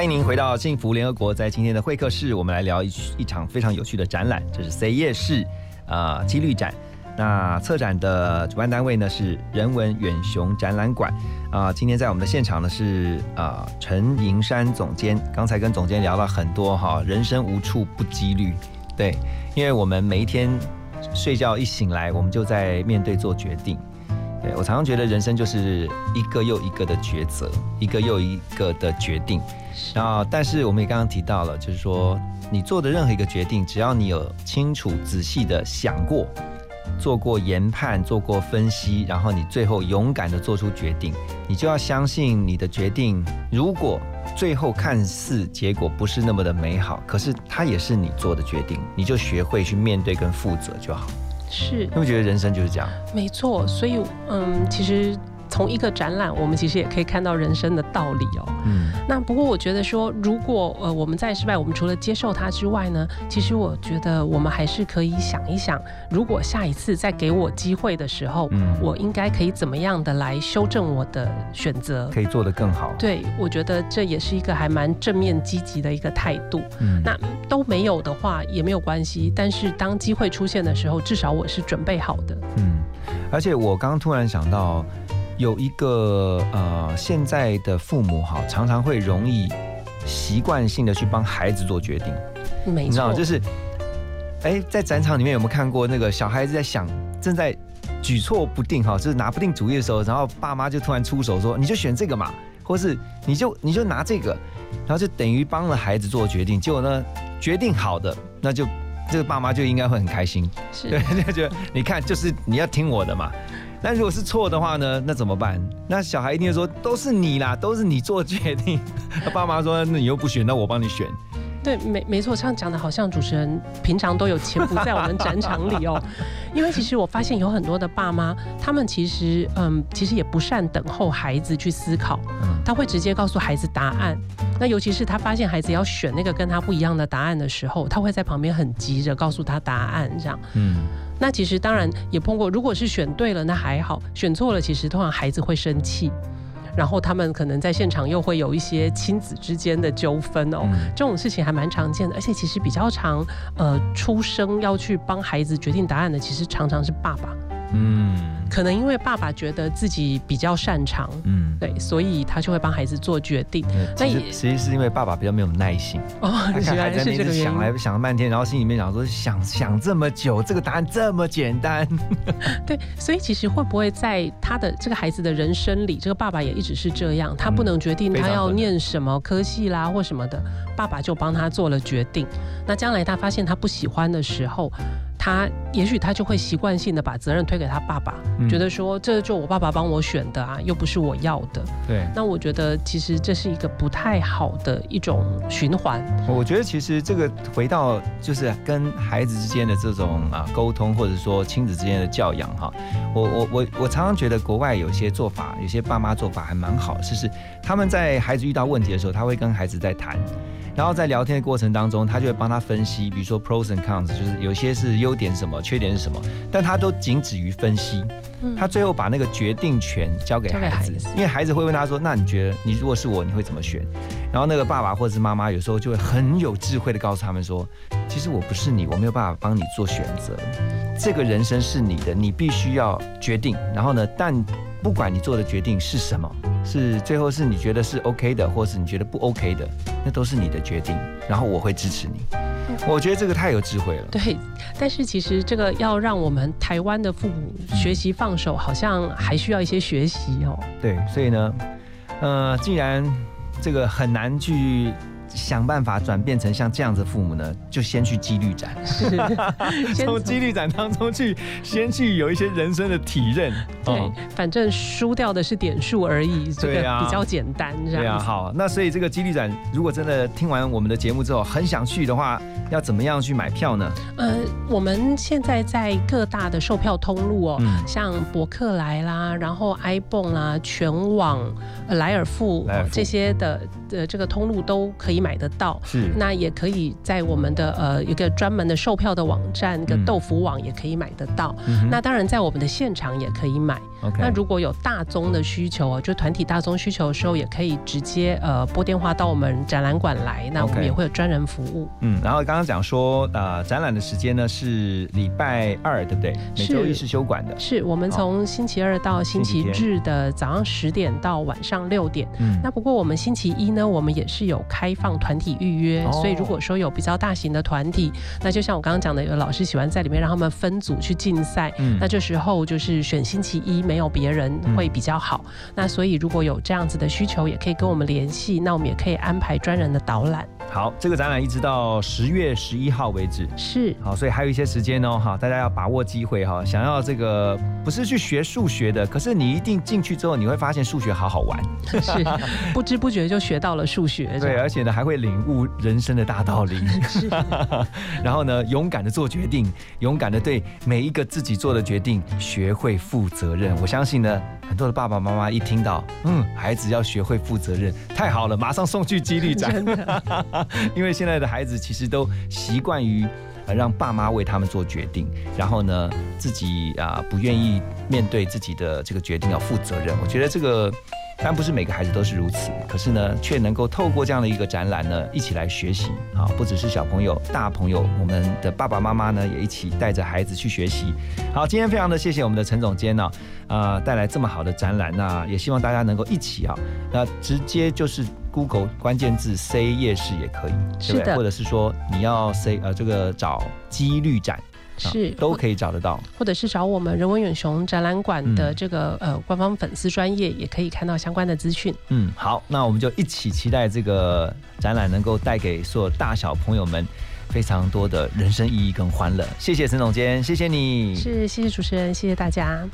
欢迎您回到幸福联合国，在今天的会客室，我们来聊一一场非常有趣的展览，这是 C 夜市啊几率展。那策展的主办单位呢是人文远雄展览馆啊。今天在我们的现场呢是啊陈银山总监，刚才跟总监聊了很多哈，人生无处不几率，对，因为我们每一天睡觉一醒来，我们就在面对做决定。对我常常觉得人生就是一个又一个的抉择，一个又一个的决定。然后，但是我们也刚刚提到了，就是说你做的任何一个决定，只要你有清楚仔细的想过，做过研判，做过分析，然后你最后勇敢的做出决定，你就要相信你的决定，如果最后看似结果不是那么的美好，可是它也是你做的决定，你就学会去面对跟负责就好。是，因为觉得人生就是这样。没错，所以嗯，其实从一个展览，我们其实也可以看到人生的道理哦。嗯，那不过我觉得说，如果呃我们在失败，我们除了接受它之外呢，其实我觉得我们还是可以想一想，如果下一次再给我机会的时候，嗯我应该可以怎么样的来修正我的选择，可以做得更好。对，我觉得这也是一个还蛮正面积极的一个态度。嗯那都没有的话也没有关系，但是当机会出现的时候，至少我是准备好的。嗯，而且我刚刚突然想到，有一个呃，现在的父母哈，常常会容易习惯性的去帮孩子做决定。没你知道，错，就是哎，在展场里面有没有看过那个小孩子在想，正在举措不定哈，就是拿不定主意的时候，然后爸妈就突然出手说，你就选这个嘛，或是你就你就拿这个，然后就等于帮了孩子做决定。结果呢，决定好的，那就这个爸妈就应该会很开心，是对，就觉得你看，就是你要听我的嘛。那如果是错的话呢？那怎么办？那小孩一定会说都是你啦，都是你做决定。他爸妈说，那你又不选，那我帮你选。对，没没错，这样讲的好像主持人平常都有潜伏在我们展场里哦。因为其实我发现有很多的爸妈，他们其实嗯，其实也不善等候孩子去思考，他会直接告诉孩子答案。那尤其是他发现孩子要选那个跟他不一样的答案的时候，他会在旁边很急着告诉他答案，这样。嗯。那其实当然也碰过，如果是选对了，那还好；选错了，其实通常孩子会生气，然后他们可能在现场又会有一些亲子之间的纠纷哦。这种事情还蛮常见的，而且其实比较常，呃，出生要去帮孩子决定答案的，其实常常是爸爸。嗯，可能因为爸爸觉得自己比较擅长，嗯，对，所以他就会帮孩子做决定。那也其实是因为爸爸比较没有耐心哦，他看孩子在那边想来想了半天，然后心里面想说想想这么久，这个答案这么简单。对，所以其实会不会在他的这个孩子的人生里，这个爸爸也一直是这样，他不能决定他要念什么科系啦或什么的，爸爸就帮他做了决定。那将来他发现他不喜欢的时候。他也许他就会习惯性的把责任推给他爸爸，觉得说这就我爸爸帮我选的啊，又不是我要的。对，那我觉得其实这是一个不太好的一种循环。我觉得其实这个回到就是跟孩子之间的这种啊沟通，或者说亲子之间的教养哈。我我我我常常觉得国外有些做法，有些爸妈做法还蛮好，就是他们在孩子遇到问题的时候，他会跟孩子在谈。然后在聊天的过程当中，他就会帮他分析，比如说 pros and cons，就是有些是优点什么，缺点是什么，但他都仅止于分析。他最后把那个决定权交给孩子，因为孩子会问他说：“那你觉得你如果是我，你会怎么选？”然后那个爸爸或者是妈妈有时候就会很有智慧的告诉他们说：“其实我不是你，我没有办法帮你做选择，这个人生是你的，你必须要决定。然后呢，但不管你做的决定是什么。”是最后是你觉得是 OK 的，或是你觉得不 OK 的，那都是你的决定，然后我会支持你。我觉得这个太有智慧了。对，但是其实这个要让我们台湾的父母学习放手，好像还需要一些学习哦。对，所以呢，呃，既然这个很难去。想办法转变成像这样子父母呢，就先去几率展，从几率展当中去，先去有一些人生的体认。对，反正输掉的是点数而已，这个比较简单。对啊，好，那所以这个几率展，如果真的听完我们的节目之后很想去的话，要怎么样去买票呢？呃，我们现在在各大的售票通路哦，像博客来啦，然后 iPhone 啦，全网、莱尔富这些的的这个通路都可以。买得到，是那也可以在我们的呃一个专门的售票的网站，一个豆腐网也可以买得到。那当然在我们的现场也可以买。那如果有大宗的需求啊，就团体大宗需求的时候，也可以直接呃拨电话到我们展览馆来，那我们也会有专人服务。嗯，然后刚刚讲说呃展览的时间呢是礼拜二，对不对？每周一是休馆的。是我们从星期二到星期日的早上十点到晚上六点。嗯，那不过我们星期一呢，我们也是有开放。团体预约，所以如果说有比较大型的团体，那就像我刚刚讲的，有老师喜欢在里面让他们分组去竞赛，嗯那这时候就是选星期一没有别人会比较好。那所以如果有这样子的需求，也可以跟我们联系，那我们也可以安排专人的导览。好，这个展览一直到十月十一号为止，是好，所以还有一些时间哦，哈，大家要把握机会哈。想要这个不是去学数学的，可是你一定进去之后，你会发现数学好好玩，是 不知不觉就学到了数学，对，而且呢还会领悟人生的大道理，是，然后呢勇敢的做决定，勇敢的对每一个自己做的决定学会负责任。我相信呢，很多的爸爸妈妈一听到，嗯，孩子要学会负责任，太好了，马上送去激励展。因为现在的孩子其实都习惯于呃让爸妈为他们做决定，然后呢自己啊不愿意面对自己的这个决定要负责任。我觉得这个。但不是每个孩子都是如此，可是呢，却能够透过这样的一个展览呢，一起来学习啊！不只是小朋友，大朋友，我们的爸爸妈妈呢，也一起带着孩子去学习。好，今天非常的谢谢我们的陈总监呢，啊，带来这么好的展览，那也希望大家能够一起啊，那直接就是 Google 关键字 “C 夜市”也可以，对不对？是的或者是说你要 C 呃这个找几率展，啊是都可以找得到。或者是找我们人文远雄展览馆的嗯这个、呃官方粉丝专业，也可以看到相关的资讯。嗯，好，那我们就一起期待这个展览能够带给所有大小朋友们非常多的人生意义跟欢乐。谢谢陈总监，谢谢你。是，谢谢主持人，谢谢大家。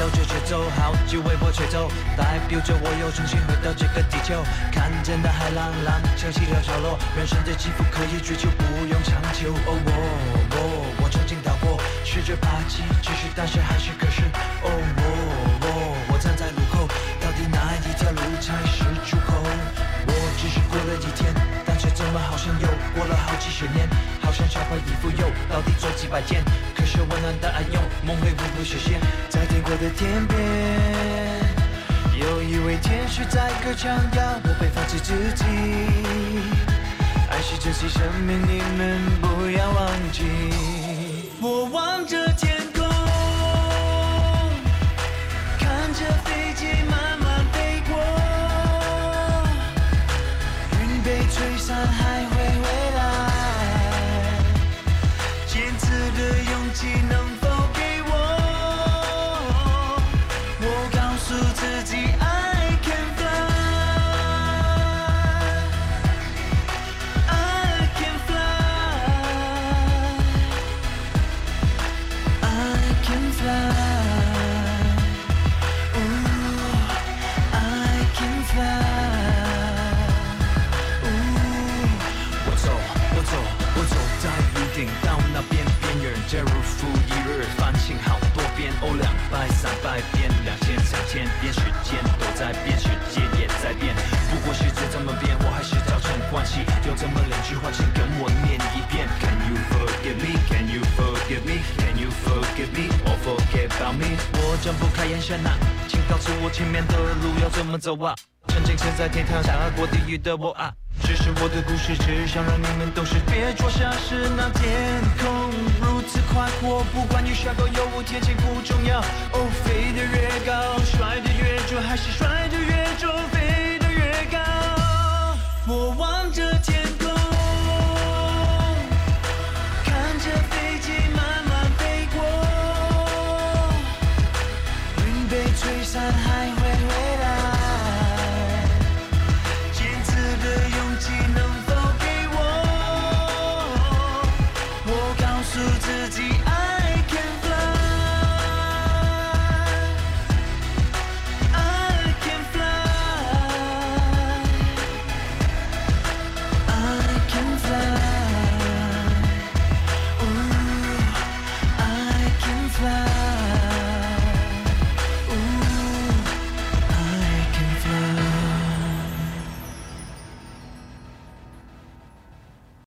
到这节奏，好几微波吹奏，代表着我又重新回到这个地球。看见大海浪浪潮起潮落，人生的起伏可以追求，不用强求。哦我我我曾经逃过，试着爬起，只是但是还是可是。哦我我我站在路口，到底哪一条路才是出口？我只是过了几天，但却怎么好像又过了好几十年？好像穿坏衣服又到底做几百件，可是温暖的爱用梦会无不实现，在天国的天边，有一位天使在歌唱，要我被放弃自己。爱是珍惜生命，你们不要忘记。我望着天空，看着飞机慢慢飞过，云被吹散还下过地狱的我啊。只是我的故事，只想让你们懂事。